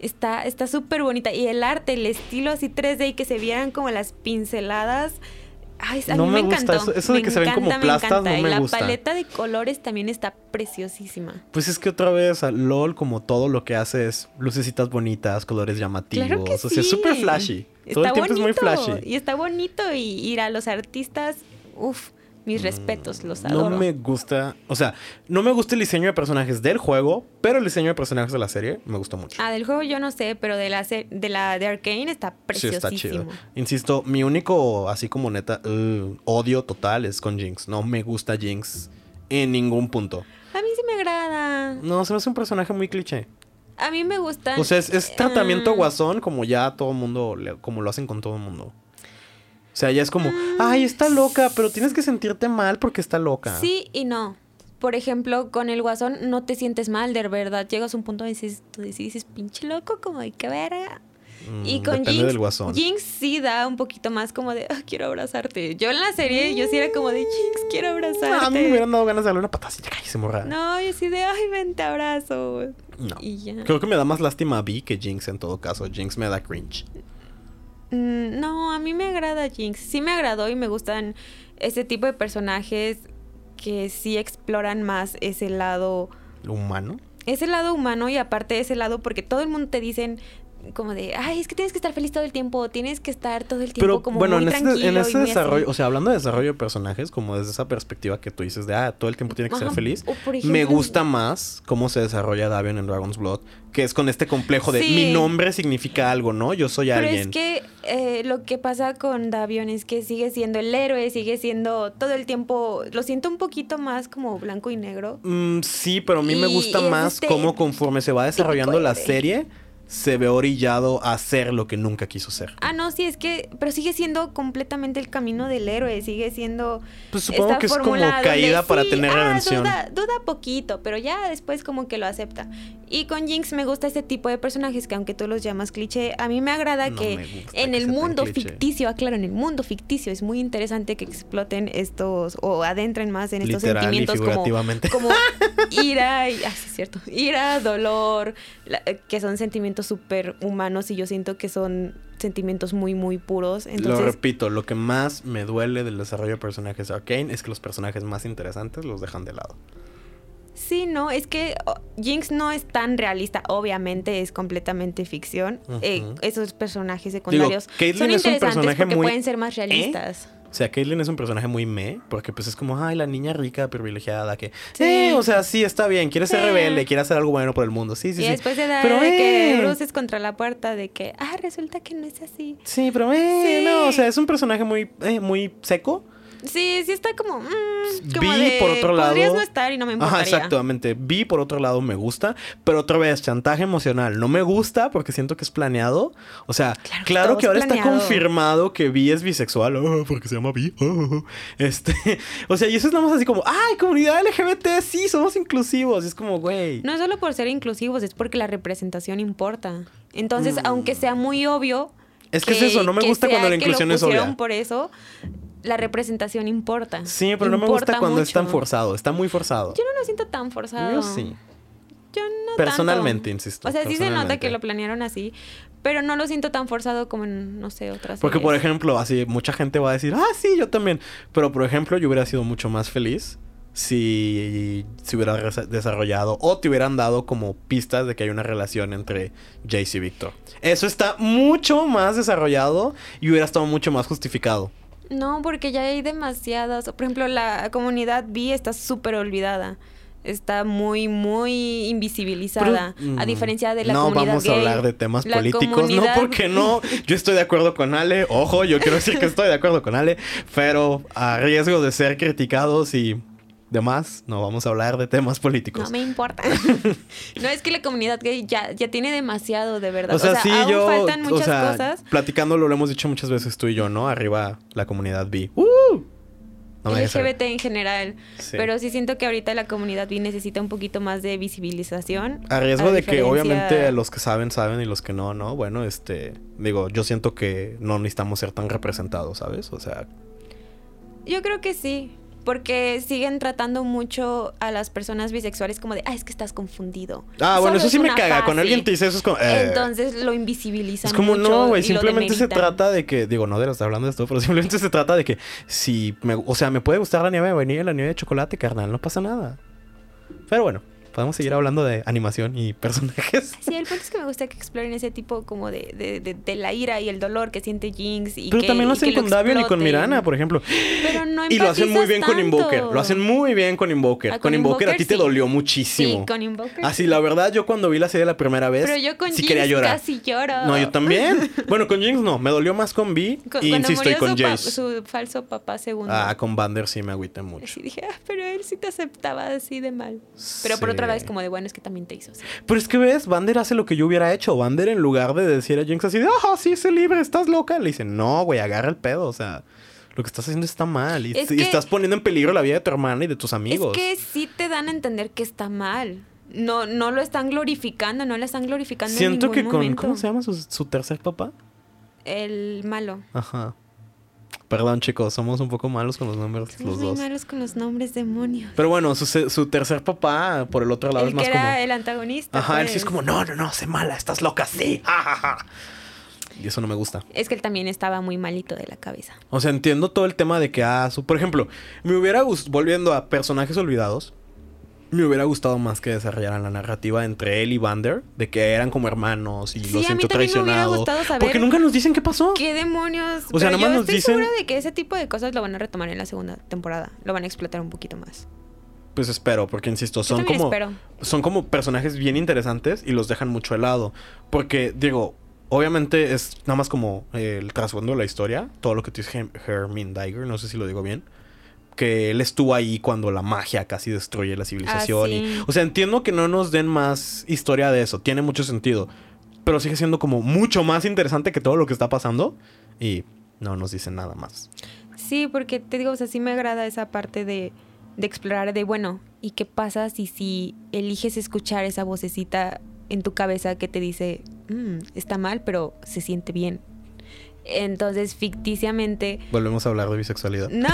Está está súper bonita. Y el arte, el estilo así 3D y que se vieran como las pinceladas. Ay, a No mí me me, gusta encantó. eso- eso de Me que se ven como me plastas, encanta. no Y me la gusta. paleta de colores también está preciosísima. Pues es que otra vez, LOL, como todo lo que hace es lucecitas bonitas, colores llamativos. Claro que o sea, es súper flashy. todo el tiempo es muy flashy. Y está bonito. Y ir a los artistas, uff, mis respetos, los adoro. Mm, No me gusta, o sea, no me gusta el diseño de personajes del juego, pero el diseño de personajes de la serie me gustó mucho. Ah, del juego yo no sé, pero de la de la de Arkane está Sí, preciosísimo. está chido. Insisto, mi único, así como neta, uh, odio total es con Jinx. No me gusta Jinx en ningún punto. A mí sí me agrada. No, se me hace un personaje muy cliché. A mí me gusta. O sea, es, es tratamiento Ah, guasón como ya todo el mundo, como lo hacen con todo el mundo. O sea, ya es como, Ah, ay, está loca, pero tienes que sentirte mal porque está loca. Sí y no. Por ejemplo, con el guasón no te sientes mal, de verdad. Llegas a un punto donde dices, tú dices, pinche loco, como de qué verga. Mm, Y con Jinx, del guasón. Jinx sí da un poquito más como de, "Ah, quiero abrazarte. Yo en la serie, yo sí era como de, Jinx, quiero abrazarte. A mí me hubieran dado ganas de darle una patada así, ya cállese, morra. No, yo sí de, ay, ven, te abrazo. No. Y ya. Creo que me da más lástima a Vi que Jinx en todo caso. Jinx me da cringe. Mm, No, a mí me agrada Jinx. Sí me agradó y me gustan ese tipo de personajes que sí exploran más ese lado, ¿Humano? ese lado humano y aparte ese lado porque todo el mundo te dicen como de, ay, es que tienes que estar feliz todo el tiempo, tienes que estar todo el tiempo Pero como bueno, muy en ese, tranquilo en muy desarrollo, así". o sea, hablando de desarrollo de personajes, como desde esa perspectiva que tú dices de, ah, todo el tiempo tiene que ser feliz, me gusta más cómo se desarrolla Davion en Dragon's Blood, que es con este complejo de Sí. mi nombre significa algo, ¿no? Yo soy Pero alguien. es que eh, lo que pasa con Davion es que sigue siendo el héroe, sigue siendo todo el tiempo, lo siento un poquito más como blanco y negro. Mm, sí, pero a mí me gusta más este cómo conforme se va desarrollando la serie, se ve orillado a ser lo que nunca quiso ser. Ah, no, sí, es que, pero sigue siendo completamente el camino del héroe, sigue siendo... Pues supongo esta que es como donde caída para sí, tener ah, redención. Duda, duda poquito, pero ya después como que lo acepta. Y con Jinx me gusta este tipo de personajes que aunque tú los llamas cliché, a mí me agrada No que me en que el mundo ficticio, aclaro, en el mundo ficticio es muy interesante que exploten estos o adentren más en estos Literal sentimientos como, figurativamente. como ira y, ah, sí, es cierto, ira, dolor, la- que son sentimientos súper humanos y yo siento que son sentimientos muy, muy puros. lo repito, lo que más me duele del desarrollo de personajes de Arcane es que los personajes más interesantes los dejan de lado. Sí, no, es que Jinx no es tan realista, obviamente es completamente ficción. Eh, esos personajes secundarios Caitlyn son interesantes porque muy- pueden ser más realistas. O sea, Caitlyn es un personaje muy me, porque pues es como, ay, la niña rica, privilegiada, que... Sí. Eh, o sea, sí, está bien, quiere ser Sí. rebelde, quiere hacer algo bueno por el mundo, sí, sí, y sí. después de dar Pero, de que eh, bruces contra la puerta de que, ah, resulta que no es así. Sí, pero eh, Sí. no, o sea, es un personaje muy, eh, muy seco. Sí, sí está como. mm, como Vi, de, por otro lado- Podrías no estar y no me importaría. Ajá, exactamente. Vi por otro lado me gusta, pero otra vez chantaje emocional. No me gusta porque siento que es planeado. O sea, Claro claro, que es ahora está confirmado que Vi es bisexual, oh, porque se llama Vi. oh. Este, o sea, y eso es nada más así como, ay, comunidad LGBT, sí, somos inclusivos. Y es como, güey. No es solo por ser inclusivos, es porque la representación importa. Entonces, Mm. aunque sea muy obvio. Es que es eso, no me gusta cuando la sea que inclusión lo es obvia. por eso, la representación importa. Sí, pero no me gusta Importa cuando es tan mucho. forzado. Está muy forzado. Yo no lo siento tan forzado. Yo sí. Yo no Personalmente, tanto. insisto, O sea, sí se nota que lo planearon así, pero no lo siento tan forzado como en, no sé, otras Porque, por ejemplo, así mucha gente va a decir, ah, sí, yo también. Pero, por ejemplo, yo hubiera sido mucho más feliz si se hubiera desarrollado o te hubieran dado como pistas de que hay una relación entre Jace y Víctor. Eso está mucho más desarrollado y hubiera estado mucho más justificado. No, porque ya hay demasiadas. Por ejemplo, la comunidad bi está súper olvidada. Está muy, muy invisibilizada. Pero, a mm, diferencia de la no comunidad vamos gay. a hablar de temas La políticos, no porque no. Yo estoy de acuerdo con Ale, ojo, yo quiero decir que estoy de acuerdo con Ale, pero a riesgo de ser criticados y demás, no vamos a hablar de temas políticos. No me importa. no, es que la comunidad gay ya, ya tiene demasiado, de verdad. O sea, sí, aún yo. faltan o muchas sea, cosas. Platicándolo, lo hemos dicho muchas veces tú y yo, ¿no? Arriba la comunidad bi. ¡Uh! No LGBT en general. Sí. Pero sí siento que ahorita la comunidad bi necesita un poquito más de visibilización. A riesgo de que obviamente los que saben, saben y los que no, no. Bueno, este. Digo, yo siento que no necesitamos ser tan representados, ¿sabes? O sea, Yo creo que sí. Porque siguen tratando mucho a las personas bisexuales como de, ah, es que estás confundido. Ah, bueno, eso es sí me caga. Cuando fase". alguien te dice eso es como. eh, Entonces lo invisibilizan. es como, mucho no, güey, simplemente se trata de que, digo, no de estar hablando de esto, pero simplemente se trata de que si, me, o sea, me puede gustar la nieve de vainilla y la nieve de chocolate, carnal, no pasa nada. Pero bueno, podemos seguir hablando de animación y personajes. Sí, el punto es que me gusta que exploren ese tipo como de, de, de- de la ira y el dolor que siente Jinx. Y Pero que, también lo hacen con Davion y con. Mirana, por ejemplo. Pero no Y lo hacen muy bien con. Invoker. Lo hacen muy bien con Invoker. Ah, con, con Invoker, a ti te sí. dolió muchísimo. Sí, con Invoker. Así, la verdad, yo cuando vi la serie la primera vez, Pero yo con sí Jinx quería llorar. casi lloro. No, yo también. bueno, con Jinx no. Me dolió más con Vi. Y insisto, y con Jace. su falso papá segundo. Ah, con Vander sí me agüité mucho. Así dije, ah, pero él sí te aceptaba así de mal. Pero por otro Sí. como de, bueno, es que también te hizo así. Pero es que ves, Vander hace lo que yo hubiera hecho. Vander, en lugar de decir a Jinx así de, ah, sí, sé libre, estás loca, le dice, no, güey, agarra el pedo. O sea, lo que estás haciendo está mal. Y, Es y que- estás poniendo en peligro la vida de tu hermana y de tus amigos. Es que sí te dan a entender que está mal. No, no lo están glorificando, no lo están glorificando Siento en que ningún con. momento. ¿Cómo se llama su, su tercer papá? El malo. Ajá. Perdón, chicos, somos un poco malos con los nombres Somos los muy dos. malos con los nombres demonios. Pero bueno, su, tercer papá, por el otro lado, el es más que era como. el antagonista. Ajá, él sí es pues. como, no, no, no, sé mala, estás loca, sí. ja, ja, ja". Y eso no me gusta. Es que él también estaba muy malito de la cabeza. O sea, entiendo todo el tema de que, ah, su- por ejemplo, me hubiera gustado, volviendo a personajes olvidados, me hubiera gustado más que desarrollaran la narrativa entre él y Vander, de que eran como hermanos y Sí, traicionados. gustado saber Porque nunca nos dicen qué pasó. ¿Qué demonios? O sea, Pero nomás yo nos estoy dicen- segura de que ese tipo de cosas lo van a retomar en la segunda temporada. Lo van a explotar un poquito más. Pues espero, porque insisto, son como. espero. son como personajes bien interesantes y los dejan mucho de lado. Porque, digo, obviamente es nada más como el trasfondo de la historia. Todo lo que te dice Hermin Diger, no sé si lo digo bien. Que él estuvo ahí cuando la magia casi destruye la civilización. Ah, sí. y, o sea, entiendo que no nos den más historia de eso. Tiene mucho sentido. Pero sigue siendo como mucho más interesante que todo lo que está pasando. Y no nos dicen nada más. Sí, porque te digo, o sea, sí me agrada esa parte de, de explorar de, bueno, ¿y qué pasa si, si eliges escuchar esa vocecita en tu cabeza que te dice, "Mm, está mal, pero se siente bien? Entonces, ficticiamente... Volvemos a hablar de bisexualidad. No,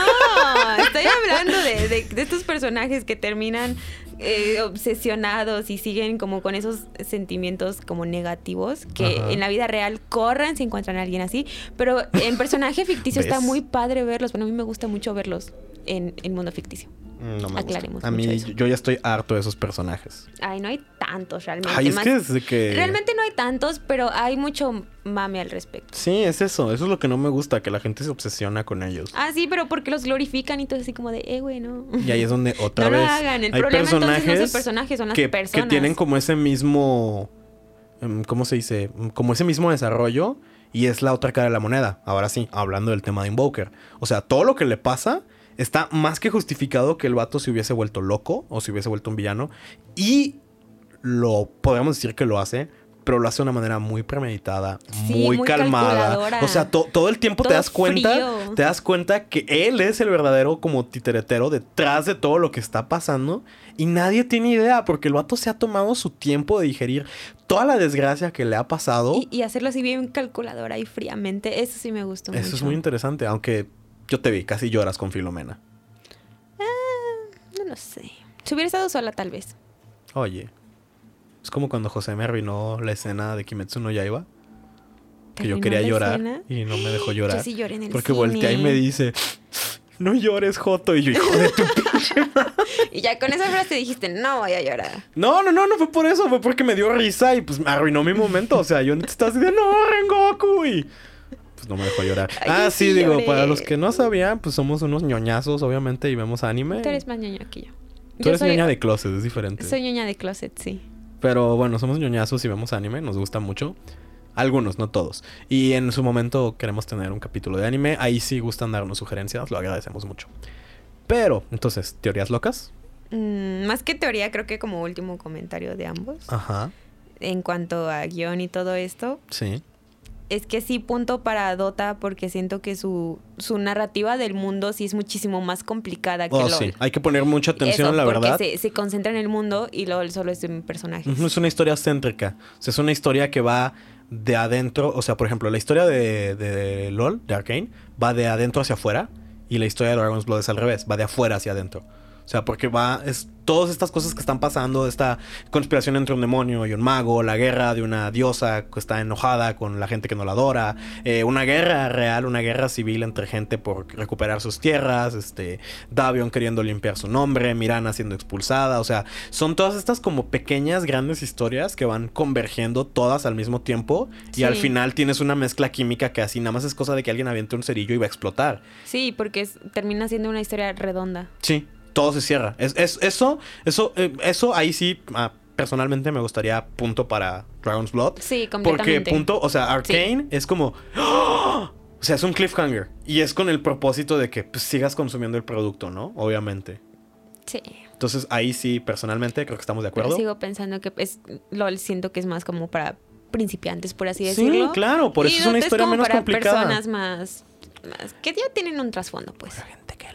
estoy hablando de, de- de estos personajes que terminan eh, obsesionados y siguen como con esos sentimientos como negativos que Ajá. en la vida real corren si encuentran a alguien así, pero en personaje ficticio está muy padre verlos. Bueno, a mí me gusta mucho verlos en el mundo ficticio. No me Aclaremos gusta. A mí, eso. yo ya estoy harto de esos personajes. Ay, no hay tantos realmente. Ay, es más- que. Realmente no hay tantos, pero hay mucho mame al respecto. Sí, es eso. Eso es lo que no me gusta, que la gente se obsesiona con ellos. Ah, sí, pero porque los glorifican y todo así como de, eh, güey, no. Y ahí es donde otra no vez. lo hagan. El hay problema entonces no es el personajes personaje, son las que, personas. que tienen como ese mismo. em, ¿Cómo se dice? Mm, Como ese mismo desarrollo. Y es la otra cara de la moneda. Ahora sí, hablando del tema de Invoker. O sea, todo lo que le pasa está más que justificado que el vato se hubiese vuelto loco o se hubiese vuelto un villano. Y lo podemos decir que lo hace, pero lo hace de una manera muy premeditada, Sí, muy, muy calmada. O sea, to- todo el tiempo te das cuenta, frío. te das cuenta que él es el verdadero como titeretero detrás de todo lo que está pasando y nadie tiene idea porque el vato se ha tomado su tiempo de digerir toda la desgracia que le ha pasado. Y, y hacerlo así bien calculadora y fríamente, eso sí me gustó Eso mucho. es muy interesante, aunque yo te vi, casi lloras con Filomena. No lo sé. Si hubiera estado sola, tal vez. Oye, es como cuando José me arruinó la escena de Kimetsu no Yaiba. Que yo ¿Arruinó quería llorar escena? y no me dejó llorar. Yo sí lloré en el porque voltea y me dice, no llores, Joto. Y yo, hijo de tu pinche madre". Y ya con esa frase dijiste, no voy a llorar. No, no, no, no fue por eso. Fue porque me dio risa y pues me arruinó mi momento. O sea, yo estaba así de, no, Rengoku. Y pues no me dejó llorar. Ay, ah, sí, sí digo, lloré. para los que no sabían, pues somos unos ñoñazos, obviamente, y vemos anime. Tú eres más ñoño que yo. Tú Yo eres soy, ñoña de closet, es diferente. Soy ñoña de closet, sí. Pero bueno, somos ñoñazos y vemos anime, nos gusta mucho. Algunos, no todos. Y en su momento queremos tener un capítulo de anime. Ahí sí gustan darnos sugerencias, lo agradecemos mucho. Pero, entonces, ¿teorías locas? Mm, más que teoría, creo que como último comentario de ambos. Ajá, En cuanto a guion y todo esto, sí. Es que sí punto para Dota porque siento que su, su narrativa del mundo sí es muchísimo más complicada que Oh, LOL. sí. Hay que poner mucha atención, Eso, la porque verdad. Se, se concentra en el mundo y LOL solo es un personaje. Es una historia céntrica. O sea, es una historia que va de adentro. O sea, por ejemplo, la historia de, de LOL, de Arkane, va de adentro hacia afuera. Y la historia de Dragon's Blood es al revés, va de afuera hacia adentro. O sea, porque va. Es todas estas cosas que están pasando, esta conspiración entre un demonio y un mago, la guerra de una diosa que está enojada con la gente que no la adora, eh, una guerra real, una guerra civil entre gente por recuperar sus tierras, este, Davion queriendo limpiar su nombre, Mirana siendo expulsada, o sea, son todas estas como pequeñas, grandes historias que van convergiendo todas al mismo tiempo y al final tienes una mezcla química que así nada más es cosa de que alguien aviente un cerillo y va a explotar. Sí, porque es- termina siendo una historia redonda. Sí, todo se cierra. Es, es- eso, eso, eh, eso ahí sí, ah, personalmente me gustaría punto para Dragon's Blood. Sí, Porque completamente. punto, o sea, Arcane es como... ¡Ah! O sea, es un cliffhanger. Y es con el propósito de que pues, sigas consumiendo el producto, ¿no? Obviamente. Sí. Entonces ahí sí, personalmente, creo que estamos de Pero acuerdo. sigo pensando que es LOL siento que es más como para principiantes, por así Sí, decirlo. claro, por Y eso es una historia como menos para complicada. personas más, más que ya tienen un trasfondo, pues. gente que.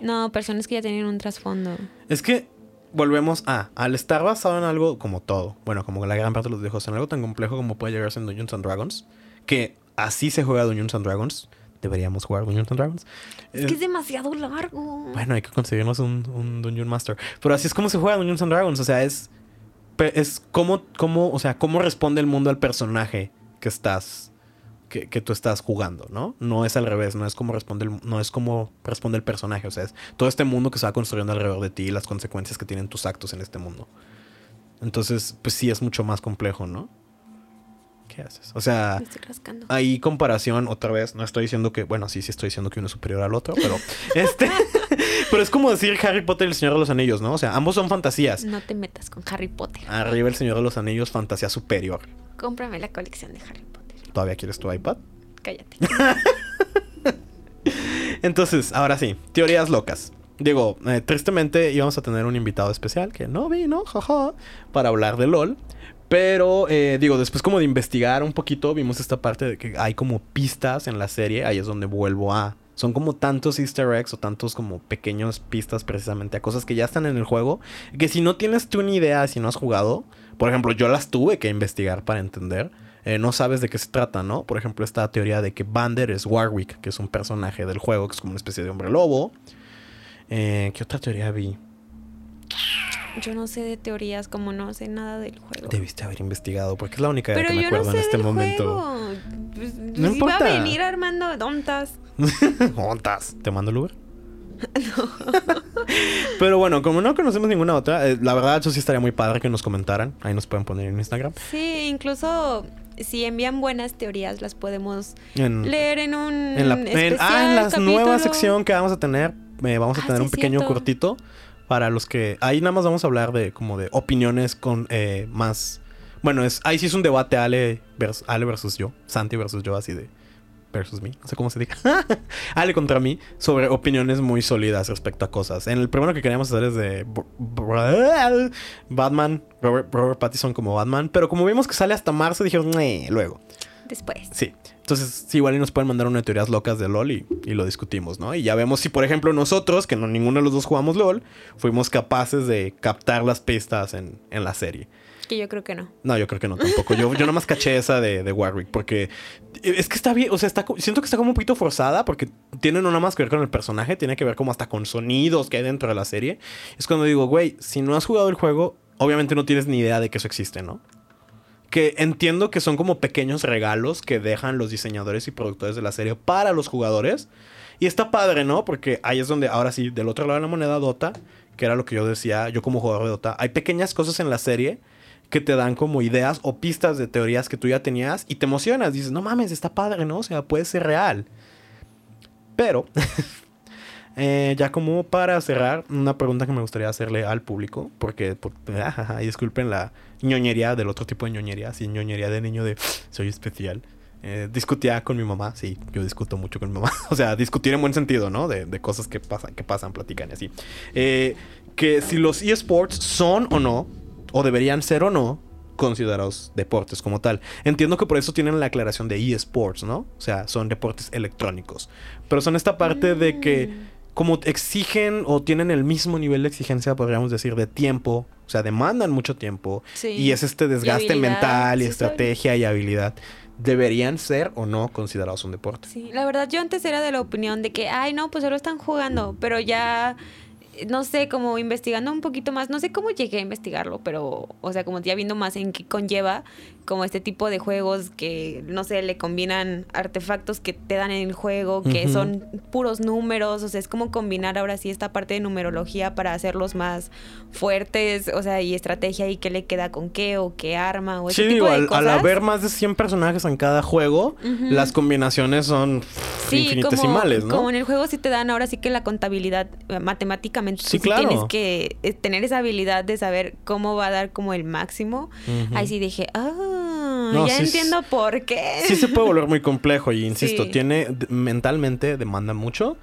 No, personas que ya tienen un trasfondo. Es que volvemos a, al estar basado en algo como todo, bueno, como la gran parte de los videojuegos, en algo tan complejo como puede llegar a ser Dungeons and Dragons, que así se juega Dungeons and Dragons, deberíamos jugar Dungeons and Dragons. Es Eh, que es demasiado largo. Bueno, hay que conseguirnos un, un Dungeon Master. Pero así es como se juega Dungeons and Dragons. O sea, es. Es como, como, o sea, cómo responde el mundo al personaje que estás. Que, que tú estás jugando, ¿no? No es al revés, no es como responde el, no es como responde el personaje. O sea, es todo este mundo que se va construyendo alrededor de ti y las consecuencias que tienen tus actos en este mundo. Entonces, pues sí es mucho más complejo, ¿no? ¿Qué haces? O sea. Ahí comparación, otra vez, no estoy diciendo que, bueno, sí, sí estoy diciendo que uno es superior al otro, pero este, pero es como decir Harry Potter y el Señor de los Anillos, ¿no? O sea, ambos son fantasías. No te metas con Harry Potter. Arriba el Señor de los Anillos, fantasía superior. Cómprame la colección de Harry Potter. ¿Todavía quieres tu iPad? Cállate. Entonces, ahora sí, teorías locas. Digo, eh, tristemente íbamos a tener un invitado especial que no vino, jaja, para hablar de LOL. Pero, eh, digo, después como de investigar un poquito, vimos esta parte de que hay como pistas en la serie. Ahí es donde vuelvo a... Son como tantos easter eggs o tantos como pequeños pistas precisamente a cosas que ya están en el juego. Que si no tienes tú ni idea, si no has jugado... Por ejemplo, yo las tuve que investigar para entender. Eh, no sabes de qué se trata, ¿no? Por ejemplo, esta teoría de que Bander es Warwick, que es un personaje del juego, que es como una especie de hombre lobo. Eh, ¿Qué otra teoría vi? Yo no sé de teorías como no sé nada del juego. Debiste haber investigado, porque es la única Pero que me no acuerdo sé en este del momento. juego. Pues, No pues, iba importa. a venir armando dontas. ¿Montas? ¿Te mando el Uber? Pero bueno, como no conocemos ninguna otra, eh, la verdad eso sí estaría muy padre que nos comentaran. Ahí nos pueden poner en Instagram. Sí, incluso si envían buenas teorías las podemos En, leer en un en la, en- especial ah, en la capítulo. nueva sección que vamos a tener, eh, vamos a Ah, tener sí, un pequeño cierto. cortito para los que... Ahí nada más vamos a hablar de como de opiniones con eh, más... Bueno, es ahí sí es un debate Ale, vers- Ale versus yo, Santi versus yo, así de... versus me, no sé cómo se diga. Ale contra mí sobre opiniones muy sólidas respecto a cosas. En el primero que queríamos hacer es de Batman, Robert, Robert Pattinson como Batman, pero como vimos que sale hasta marzo, dijeron, luego. Después. Sí. Entonces, sí, igual y nos pueden mandar una de teorías locas de LOL y, lo discutimos, ¿no? Y ya vemos si, por ejemplo, nosotros, que no ninguno de los dos jugamos LOL, fuimos capaces de captar las pistas en, en la serie. Que yo creo que no. No, yo creo que no tampoco. Yo, yo nomás caché esa de, de, Warwick porque es que está bien, o sea, está, siento que está como un poquito forzada porque tiene no nada más que ver con el personaje, tiene que ver como hasta con sonidos que hay dentro de la serie. Es cuando digo, güey, si no has jugado el juego, obviamente no tienes ni idea de que eso existe, ¿no? Que entiendo que son como pequeños regalos que dejan los diseñadores y productores de la serie para los jugadores. Y está padre, ¿no? Porque ahí es donde, ahora sí, del otro lado de la moneda, Dota, que era lo que yo decía, yo como jugador de Dota, hay pequeñas cosas en la serie que te dan como ideas o pistas de teorías que tú ya tenías y te emocionas. Dices, no mames, está padre, ¿no? O sea, puede ser real. Pero, eh, ya como para cerrar, una pregunta que me gustaría hacerle al público, porque, disculpen la ñoñería del otro tipo de ñoñería, así ñoñería de niño de soy especial. Eh, discutía con mi mamá, sí, yo discuto mucho con mi mamá. o sea, discutir en buen sentido, ¿no? De, de cosas que pasan, que pasan, platican y así. Eh, que si los eSports son o no o deberían ser o no considerados deportes como tal. Entiendo que por eso tienen la aclaración de eSports, ¿no? O sea, son deportes electrónicos. Pero son esta parte de que mm. como exigen o tienen el mismo nivel de exigencia, podríamos decir, de tiempo, o sea, demandan mucho tiempo y es este desgaste mental y estrategia y habilidad. ¿Deberían ser o no considerados un deporte? Sí, la verdad yo antes era de la opinión de que, ay, no, pues solo están jugando, pero ya no sé, como investigando un poquito más, no sé cómo llegué a investigarlo, pero, o sea, como ya viendo más en qué conlleva, como este tipo de juegos que, no sé, le combinan artefactos que te dan en el juego, que son puros números, o sea, es como combinar ahora sí esta parte de numerología para hacerlos más fuertes, o sea, y estrategia y qué le queda con qué o qué arma o ese sí, tipo al, al, haber más de 100 personajes en cada juego, las combinaciones son infinitesimales, ¿no? Como en el juego sí te dan ahora sí que la contabilidad eh, matemáticamente sí, claro. tienes que eh, tener esa habilidad de saber cómo va a dar como el máximo. Ahí sí dije, ah, ya entiendo por qué. Sí se puede volver muy complejo y insisto, tiene mentalmente demanda mucho,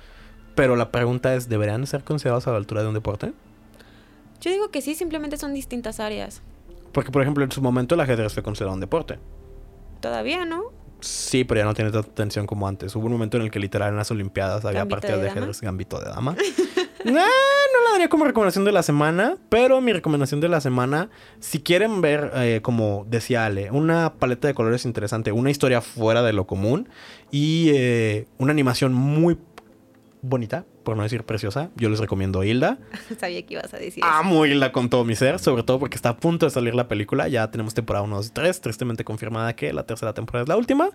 pero la pregunta es, ¿deberían ser considerados a la altura de un deporte? Yo digo que sí, simplemente son distintas áreas. Porque, por ejemplo, en su momento el ajedrez fue considerado un deporte. Todavía, ¿no? Sí, pero ya no tiene tanta atención como antes. Hubo un momento en el que literal en las Olimpiadas había partidas de, ajedrez gambito de dama. no, no la daría como recomendación de la semana, pero mi recomendación de la semana, si quieren ver, eh, como decía Ale, una paleta de colores interesante, una historia fuera de lo común y eh, una animación muy bonita, por no decir preciosa, yo les recomiendo Hilda. Sabía que ibas a decir. Amo Hilda con todo mi ser, sobre todo porque está a punto de salir la película. Ya tenemos temporada 1, 2 y 3, tristemente confirmada que la tercera temporada es la última.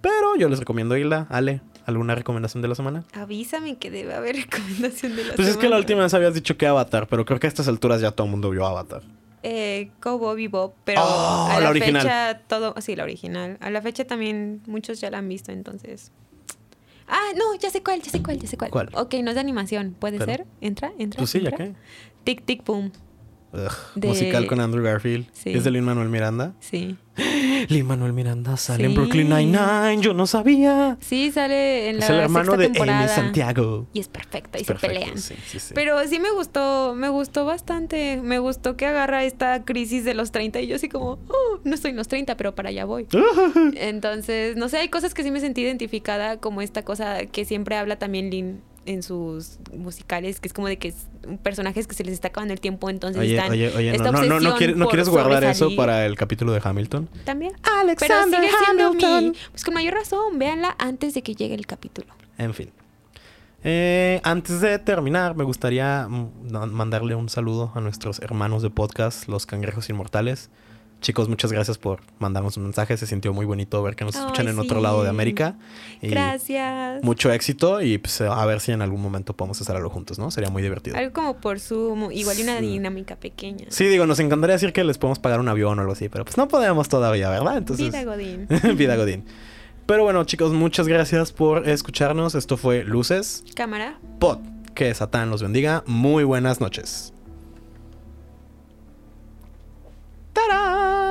Pero yo les recomiendo Hilda. Ale, ¿alguna recomendación de la semana? Avísame que debe haber recomendación de la semana. Pues es que la última vez habías dicho que Avatar, pero creo que a estas alturas ya todo el mundo vio Avatar. Eh, Cowboy Bebop, pero oh, a la, fecha todo, sí, la original. A la fecha también muchos ya la han visto, entonces. Ah, no, ya sé cuál, ya sé cuál, ya sé cuál. ¿Cuál? Ok, no es de animación, ¿puede ser? ¿Entra? ¿Entra? Pues sí, ya qué. Tic Tic Boom. Musical con Andrew Garfield. ¿Es de Lin Manuel Miranda? Sí. Lin Manuel Miranda sale en Brooklyn Nine-Nine. Yo no sabía. Sí, sale en la. Es el hermano de Amy Santiago. Y es perfecto, y se pelean. Pero sí me gustó, me gustó bastante. Me gustó que agarra esta crisis de los 30 y yo así como, oh, no estoy en los 30, pero para allá voy. Entonces, no sé, hay cosas que sí me sentí identificada, como esta cosa que siempre habla también Lin en sus musicales, que es como de que es personajes que se les está acabando el tiempo, entonces oye, están oye, oye, no, no, no, quieres, guardar eso para el capítulo de Hamilton? También. Alexander Pero sigue Hamilton. pues con mayor razón, véanla antes de que llegue el capítulo. En fin. Eh, antes de terminar, me gustaría mm, mandarle un saludo a nuestros hermanos de podcast, los cangrejos inmortales. Chicos, muchas gracias por mandarnos un mensaje. Se sintió muy bonito ver que nos escuchan en otro lado de América. gracias. Mucho éxito y pues a ver si en algún momento podemos hacer algo juntos, ¿no? Sería muy divertido. Algo como por Zoom, igual una dinámica pequeña. Sí, digo, nos encantaría decir que les podemos pagar un avión o algo así, pero pues no podemos todavía, ¿verdad? Entonces... Vida Godín. Vida Godín. Pero bueno, chicos, muchas gracias por escucharnos. Esto fue Luces. Cámara. Pod. Que Satán los bendiga. Muy buenas noches. Ta-da!